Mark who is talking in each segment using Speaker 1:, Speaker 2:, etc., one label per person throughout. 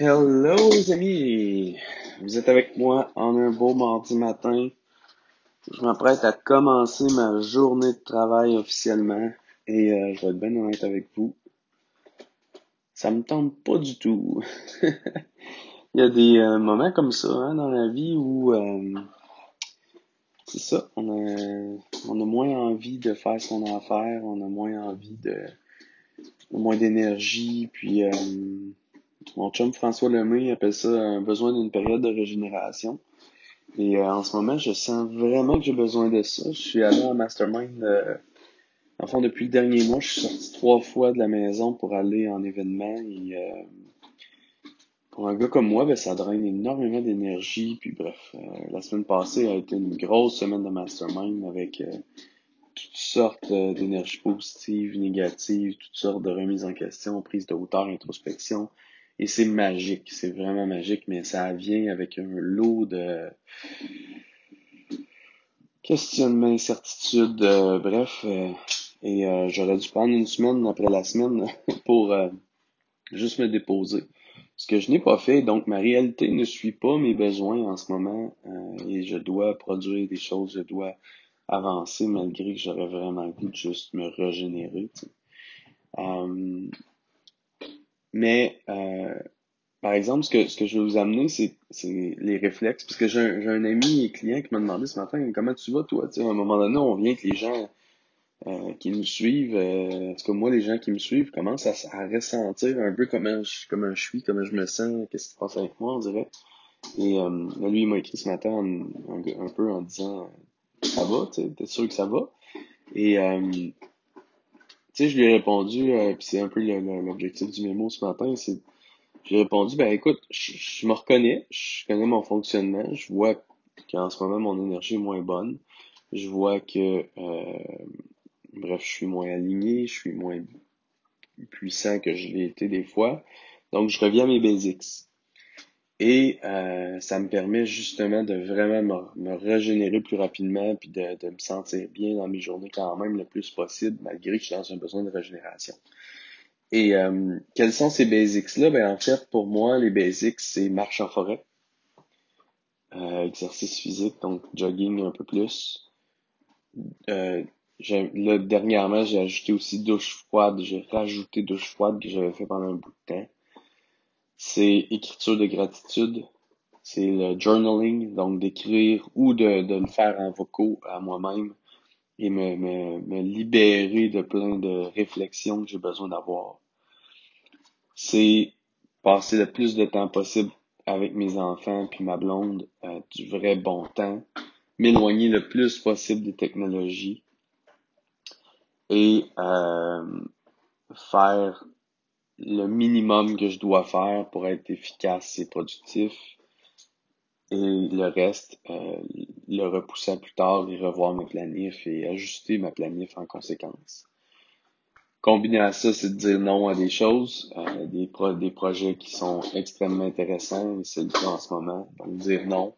Speaker 1: Hello les amis, vous êtes avec moi en un beau mardi matin. Je m'apprête à commencer ma journée de travail officiellement et euh, je vais être bien honnête avec vous. Ça me tente pas du tout. Il y a des euh, moments comme ça hein, dans la vie où euh, c'est ça, on a, on a moins envie de faire ce qu'on a à faire, on a moins envie de, moins d'énergie, puis mon chum François Lemay appelle ça un besoin d'une période de régénération. Et euh, en ce moment, je sens vraiment que j'ai besoin de ça. Je suis allé en mastermind. Euh, en fond, depuis le dernier mois, je suis sorti trois fois de la maison pour aller en événement. Et euh, pour un gars comme moi, ben, ça draine énormément d'énergie. Puis bref, la semaine passée a été une grosse semaine de mastermind avec toutes sortes d'énergie positive, négative, toutes sortes de remises en question, prise de hauteur, introspection. Et c'est magique, c'est vraiment magique, mais ça vient avec un lot de questionnements, incertitudes, euh, bref. Euh, et euh, j'aurais dû prendre une semaine après la semaine pour juste me déposer. Ce que je n'ai pas fait, donc ma réalité ne suit pas mes besoins en ce moment et je dois produire des choses, je dois avancer malgré que j'aurais vraiment le goût de juste me régénérer. Mais, euh, par exemple, ce que, ce que je vais vous amener, c'est, les réflexes. Parce que j'ai un, un ami et client qui m'a demandé ce matin, comment tu vas, toi? Tu sais, à un moment donné, on vient que les gens euh, qui nous suivent, euh, en tout cas, moi, les gens qui me suivent commencent à, à ressentir un peu comment je, comment je suis, comment je me sens, qu'est-ce qui se passe avec moi, on dirait. Et euh, lui, il m'a écrit ce matin un, peu en disant, ça va, t'es sûr que ça va? Et euh, tu sais, je lui ai répondu, euh, puis c'est un peu l'objectif du mémo ce matin, c'est j'ai répondu, ben écoute, je, me reconnais, je connais mon fonctionnement, je vois qu'en ce moment mon énergie est moins bonne, je vois que, euh, bref, je suis moins aligné, je suis moins puissant que je l'ai été des fois, donc je reviens à mes basics. Et euh, ça me permet justement de vraiment me, régénérer plus rapidement puis de, de, me sentir bien dans mes journées quand même le plus possible, malgré que je suis dans un besoin de régénération. Et euh, quels sont ces basics-là? Ben, en fait, pour moi, les basics, c'est marche en forêt, euh, exercice physique, donc jogging un peu plus. Euh, là, dernièrement, j'ai ajouté aussi douche froide. J'ai rajouté douche froide que j'avais fait pendant un bout de temps c'est écriture de gratitude, c'est le journaling, donc d'écrire ou de, de, le faire en vocaux à moi-même et me, me, me, libérer de plein de réflexions que j'ai besoin d'avoir. C'est passer le plus de temps possible avec mes enfants puis ma blonde, euh, du vrai bon temps, m'éloigner le plus possible des technologies et euh, faire le minimum que je dois faire pour être efficace et productif. Et le reste, euh, le repousser à plus tard et revoir mes planifs et ajuster ma planif en conséquence. Combiné à ça, c'est de dire non à des choses, euh, des, pro des projets qui sont extrêmement intéressants, c'est le cas en ce moment. Donc dire non,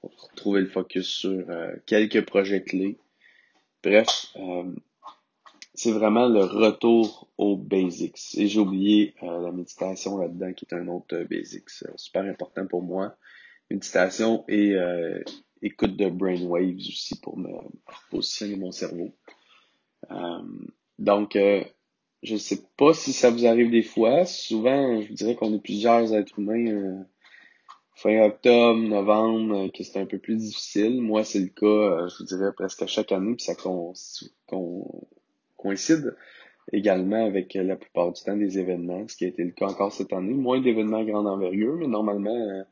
Speaker 1: pour trouver le focus sur euh, quelques projets clés. Bref, euh, c'est vraiment le retour aux basics. Et j'ai oublié euh, la méditation là-dedans, qui est un autre euh, basics euh, super important pour moi. Méditation et écoute de brainwaves aussi pour me positionner mon cerveau. donc, je sais pas si ça vous arrive des fois. Souvent, je vous dirais qu'on est plusieurs êtres humains fin octobre, novembre, que c'est un peu plus difficile. Moi, c'est le cas, je vous dirais, presque à chaque année, puis ça con, coïncide également avec la plupart du temps des événements, ce qui a été le cas encore cette année. Moins d'événements à grande envergure, mais normalement, euh,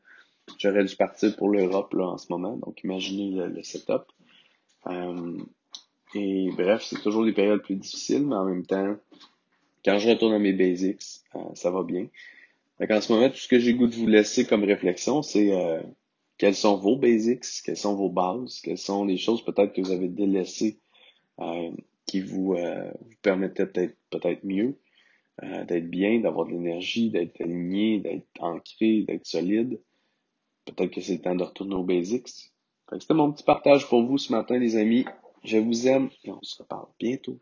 Speaker 1: j'aurais dû partir pour l'Europe en ce moment, donc imaginez le, setup. Euh, et bref, c'est toujours des périodes plus difficiles, mais en même temps, quand je retourne à mes basics, euh, ça va bien. Donc en ce moment, tout ce que j'ai goût de vous laisser comme réflexion, c'est quels sont vos basics, quelles sont vos bases, quelles sont les choses peut-être que vous avez délaissées qui vous, euh, vous permettait d'être peut-être mieux, euh, d'être bien, d'avoir de l'énergie, d'être aligné, d'être ancré, d'être solide. Peut-être que c'est le temps de retourner aux basics. C'était mon petit partage pour vous ce matin, les amis. Je vous aime et on se reparle bientôt.